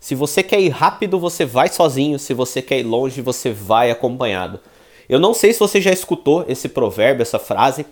Se você quer ir rápido, você vai sozinho. Se você quer ir longe, você vai acompanhado. Eu não sei se você já escutou esse provérbio, essa frase,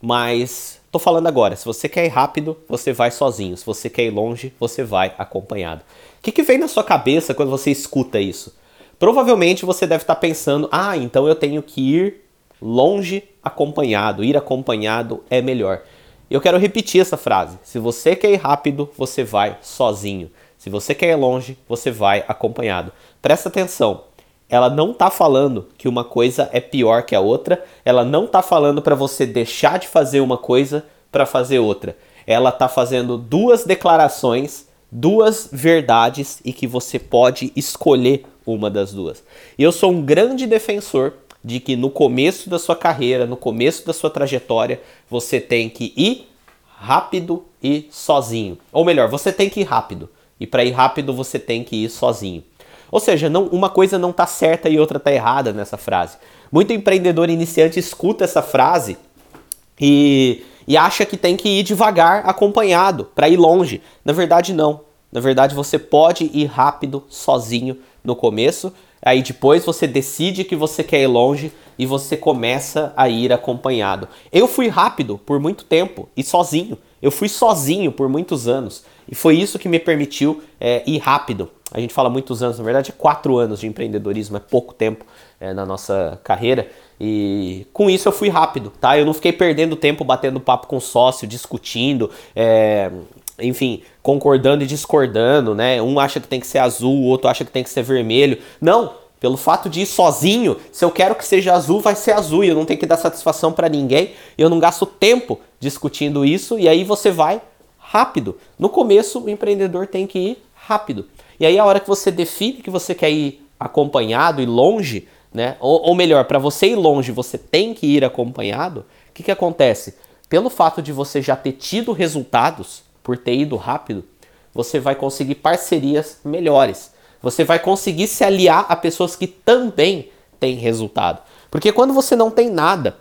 mas tô falando agora. Se você quer ir rápido, você vai sozinho. Se você quer ir longe, você vai acompanhado. O que, que vem na sua cabeça quando você escuta isso? Provavelmente você deve estar pensando: ah, então eu tenho que ir longe acompanhado. Ir acompanhado é melhor. Eu quero repetir essa frase. Se você quer ir rápido, você vai sozinho. Se você quer ir longe, você vai acompanhado. Presta atenção. Ela não está falando que uma coisa é pior que a outra. Ela não está falando para você deixar de fazer uma coisa para fazer outra. Ela está fazendo duas declarações, duas verdades e que você pode escolher uma das duas. Eu sou um grande defensor de que no começo da sua carreira, no começo da sua trajetória, você tem que ir rápido e sozinho. Ou melhor, você tem que ir rápido. E para ir rápido você tem que ir sozinho. Ou seja, não, uma coisa não está certa e outra está errada nessa frase. Muito empreendedor iniciante escuta essa frase e, e acha que tem que ir devagar, acompanhado, para ir longe. Na verdade, não. Na verdade, você pode ir rápido, sozinho no começo, Aí depois você decide que você quer ir longe e você começa a ir acompanhado. Eu fui rápido por muito tempo e sozinho. Eu fui sozinho por muitos anos. E foi isso que me permitiu é, ir rápido. A gente fala muitos anos, na verdade é quatro anos de empreendedorismo, é pouco tempo é, na nossa carreira. E com isso eu fui rápido, tá? Eu não fiquei perdendo tempo batendo papo com sócio, discutindo, é, enfim, concordando e discordando, né? Um acha que tem que ser azul, o outro acha que tem que ser vermelho. Não, pelo fato de ir sozinho, se eu quero que seja azul, vai ser azul e eu não tenho que dar satisfação para ninguém. Eu não gasto tempo discutindo isso e aí você vai rápido. No começo, o empreendedor tem que ir rápido. E aí a hora que você define que você quer ir acompanhado e longe, né? Ou, ou melhor, para você ir longe, você tem que ir acompanhado. O que, que acontece? Pelo fato de você já ter tido resultados, por ter ido rápido, você vai conseguir parcerias melhores. Você vai conseguir se aliar a pessoas que também têm resultado. Porque quando você não tem nada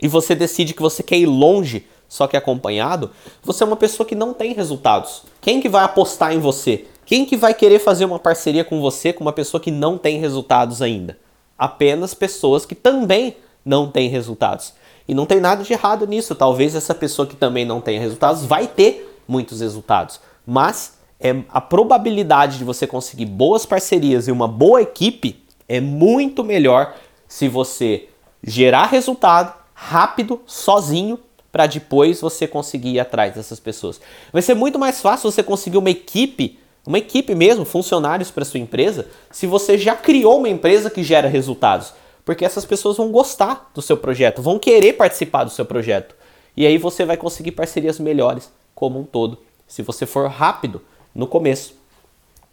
e você decide que você quer ir longe, só que acompanhado, você é uma pessoa que não tem resultados. Quem que vai apostar em você? Quem que vai querer fazer uma parceria com você com uma pessoa que não tem resultados ainda? Apenas pessoas que também não têm resultados. E não tem nada de errado nisso. Talvez essa pessoa que também não tenha resultados vai ter muitos resultados. Mas é, a probabilidade de você conseguir boas parcerias e uma boa equipe é muito melhor se você gerar resultado rápido, sozinho, para depois você conseguir ir atrás dessas pessoas. Vai ser muito mais fácil você conseguir uma equipe, uma equipe mesmo, funcionários para sua empresa, se você já criou uma empresa que gera resultados. Porque essas pessoas vão gostar do seu projeto, vão querer participar do seu projeto. E aí você vai conseguir parcerias melhores como um todo, se você for rápido no começo.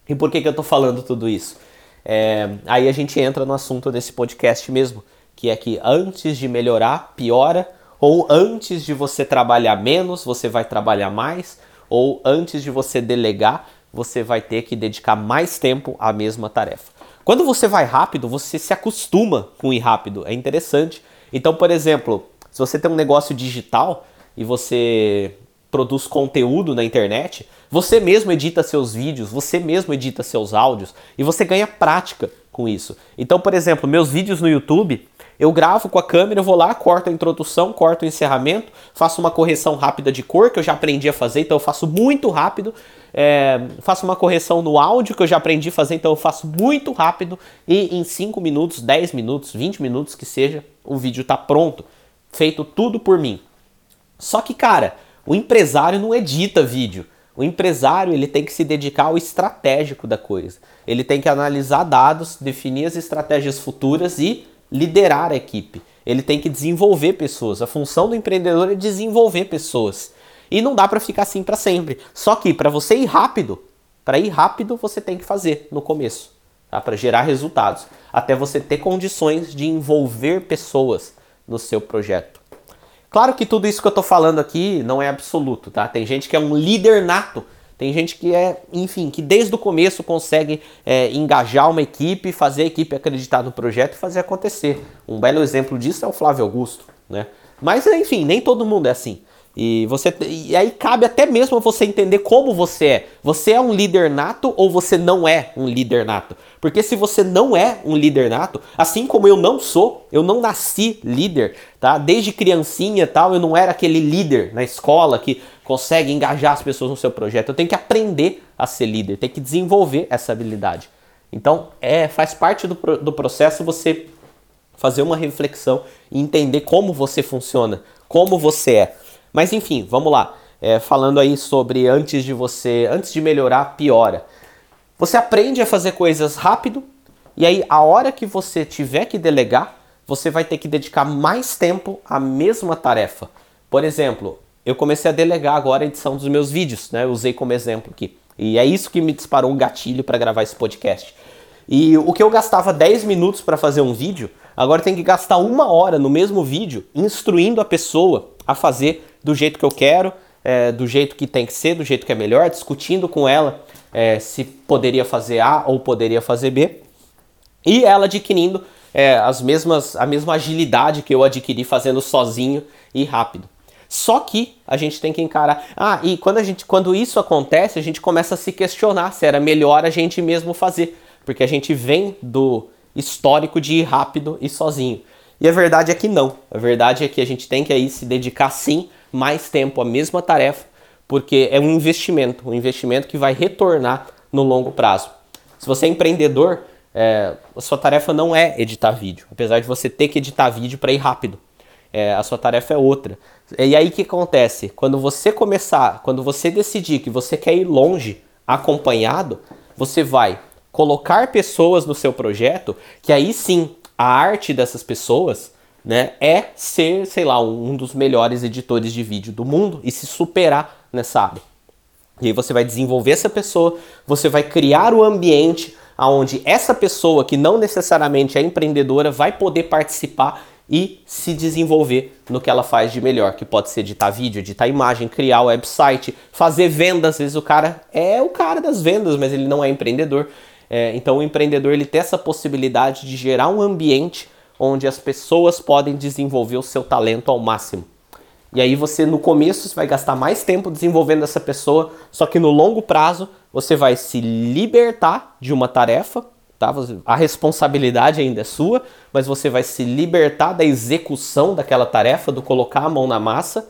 E por que, que eu estou falando tudo isso? É, aí a gente entra no assunto desse podcast mesmo, que é que antes de melhorar, piora, ou antes de você trabalhar menos, você vai trabalhar mais, ou antes de você delegar, você vai ter que dedicar mais tempo à mesma tarefa. Quando você vai rápido, você se acostuma com ir rápido, é interessante. Então, por exemplo, se você tem um negócio digital e você produz conteúdo na internet, você mesmo edita seus vídeos, você mesmo edita seus áudios e você ganha prática com isso. Então, por exemplo, meus vídeos no YouTube, eu gravo com a câmera, eu vou lá, corto a introdução, corto o encerramento, faço uma correção rápida de cor que eu já aprendi a fazer, então eu faço muito rápido. É, faço uma correção no áudio que eu já aprendi a fazer, então eu faço muito rápido e em 5 minutos, 10 minutos, 20 minutos que seja, o vídeo está pronto, feito tudo por mim. Só que, cara, o empresário não edita vídeo. O empresário ele tem que se dedicar ao estratégico da coisa. Ele tem que analisar dados, definir as estratégias futuras e liderar a equipe. Ele tem que desenvolver pessoas. A função do empreendedor é desenvolver pessoas. E não dá para ficar assim para sempre. Só que para você ir rápido, para ir rápido você tem que fazer no começo, tá? Para gerar resultados, até você ter condições de envolver pessoas no seu projeto. Claro que tudo isso que eu estou falando aqui não é absoluto, tá? Tem gente que é um líder nato, tem gente que é, enfim, que desde o começo consegue é, engajar uma equipe, fazer a equipe acreditar no projeto e fazer acontecer. Um belo exemplo disso é o Flávio Augusto, né? Mas, enfim, nem todo mundo é assim. E, você, e aí cabe até mesmo você entender como você é. Você é um líder nato ou você não é um líder nato? Porque se você não é um líder nato, assim como eu não sou, eu não nasci líder, tá? Desde criancinha tal, eu não era aquele líder na escola que consegue engajar as pessoas no seu projeto. Eu tenho que aprender a ser líder, tenho que desenvolver essa habilidade. Então, é, faz parte do, do processo você fazer uma reflexão e entender como você funciona, como você é. Mas enfim, vamos lá. É, falando aí sobre antes de você, antes de melhorar, piora. Você aprende a fazer coisas rápido e aí a hora que você tiver que delegar, você vai ter que dedicar mais tempo à mesma tarefa. Por exemplo, eu comecei a delegar agora a edição dos meus vídeos, né? Eu usei como exemplo aqui. E é isso que me disparou um gatilho para gravar esse podcast. E o que eu gastava 10 minutos para fazer um vídeo, agora tem que gastar uma hora no mesmo vídeo instruindo a pessoa a fazer do jeito que eu quero, é, do jeito que tem que ser, do jeito que é melhor, discutindo com ela é, se poderia fazer A ou poderia fazer B, e ela adquirindo é, as mesmas, a mesma agilidade que eu adquiri fazendo sozinho e rápido. Só que a gente tem que encarar. Ah, e quando, a gente, quando isso acontece, a gente começa a se questionar se era melhor a gente mesmo fazer. Porque a gente vem do histórico de ir rápido e sozinho. E a verdade é que não. A verdade é que a gente tem que aí se dedicar sim mais tempo à mesma tarefa, porque é um investimento, um investimento que vai retornar no longo prazo. Se você é empreendedor, é, a sua tarefa não é editar vídeo, apesar de você ter que editar vídeo para ir rápido. É, a sua tarefa é outra. E aí o que acontece? Quando você começar, quando você decidir que você quer ir longe acompanhado, você vai colocar pessoas no seu projeto que aí sim a arte dessas pessoas né, é ser, sei lá, um dos melhores editores de vídeo do mundo e se superar nessa área. E aí você vai desenvolver essa pessoa, você vai criar o ambiente onde essa pessoa que não necessariamente é empreendedora vai poder participar e se desenvolver no que ela faz de melhor, que pode ser editar vídeo, editar imagem, criar website, fazer vendas. Às vezes o cara é o cara das vendas, mas ele não é empreendedor. É, então o empreendedor ele tem essa possibilidade de gerar um ambiente onde as pessoas podem desenvolver o seu talento ao máximo. E aí você no começo você vai gastar mais tempo desenvolvendo essa pessoa, só que no longo prazo você vai se libertar de uma tarefa, tá? A responsabilidade ainda é sua, mas você vai se libertar da execução daquela tarefa, do colocar a mão na massa,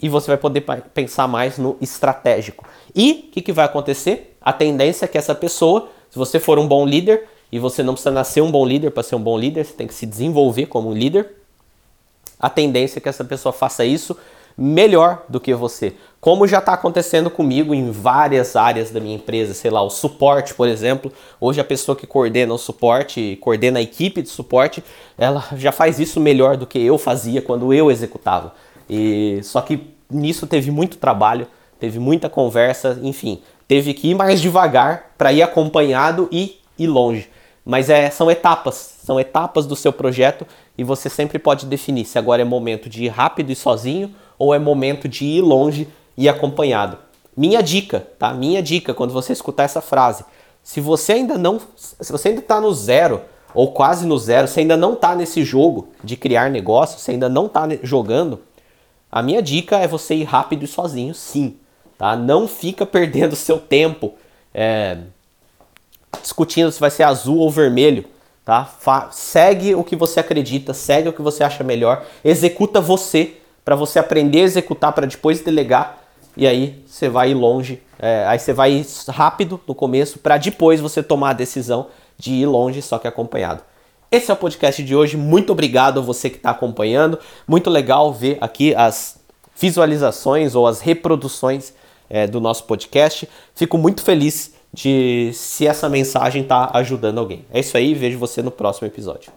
e você vai poder pensar mais no estratégico. E o que, que vai acontecer? A tendência é que essa pessoa, se você for um bom líder, e você não precisa nascer um bom líder para ser um bom líder, você tem que se desenvolver como um líder. A tendência é que essa pessoa faça isso melhor do que você. Como já está acontecendo comigo em várias áreas da minha empresa, sei lá, o suporte, por exemplo. Hoje a pessoa que coordena o suporte, coordena a equipe de suporte, ela já faz isso melhor do que eu fazia quando eu executava. E só que nisso teve muito trabalho, teve muita conversa, enfim, teve que ir mais devagar para ir acompanhado e ir longe. Mas é, são etapas, são etapas do seu projeto e você sempre pode definir se agora é momento de ir rápido e sozinho ou é momento de ir longe e acompanhado. Minha dica, tá? Minha dica quando você escutar essa frase, se você ainda não, se você ainda está no zero ou quase no zero, se ainda não está nesse jogo de criar negócio, se ainda não está jogando, a minha dica é você ir rápido e sozinho, sim, tá? Não fica perdendo seu tempo. É, discutindo se vai ser azul ou vermelho, tá? Fa segue o que você acredita, segue o que você acha melhor, executa você para você aprender a executar para depois delegar e aí você vai ir longe, é, aí você vai rápido no começo para depois você tomar a decisão de ir longe só que acompanhado. Esse é o podcast de hoje. Muito obrigado a você que está acompanhando. Muito legal ver aqui as visualizações ou as reproduções é, do nosso podcast. Fico muito feliz de se essa mensagem está ajudando alguém. É isso aí, vejo você no próximo episódio.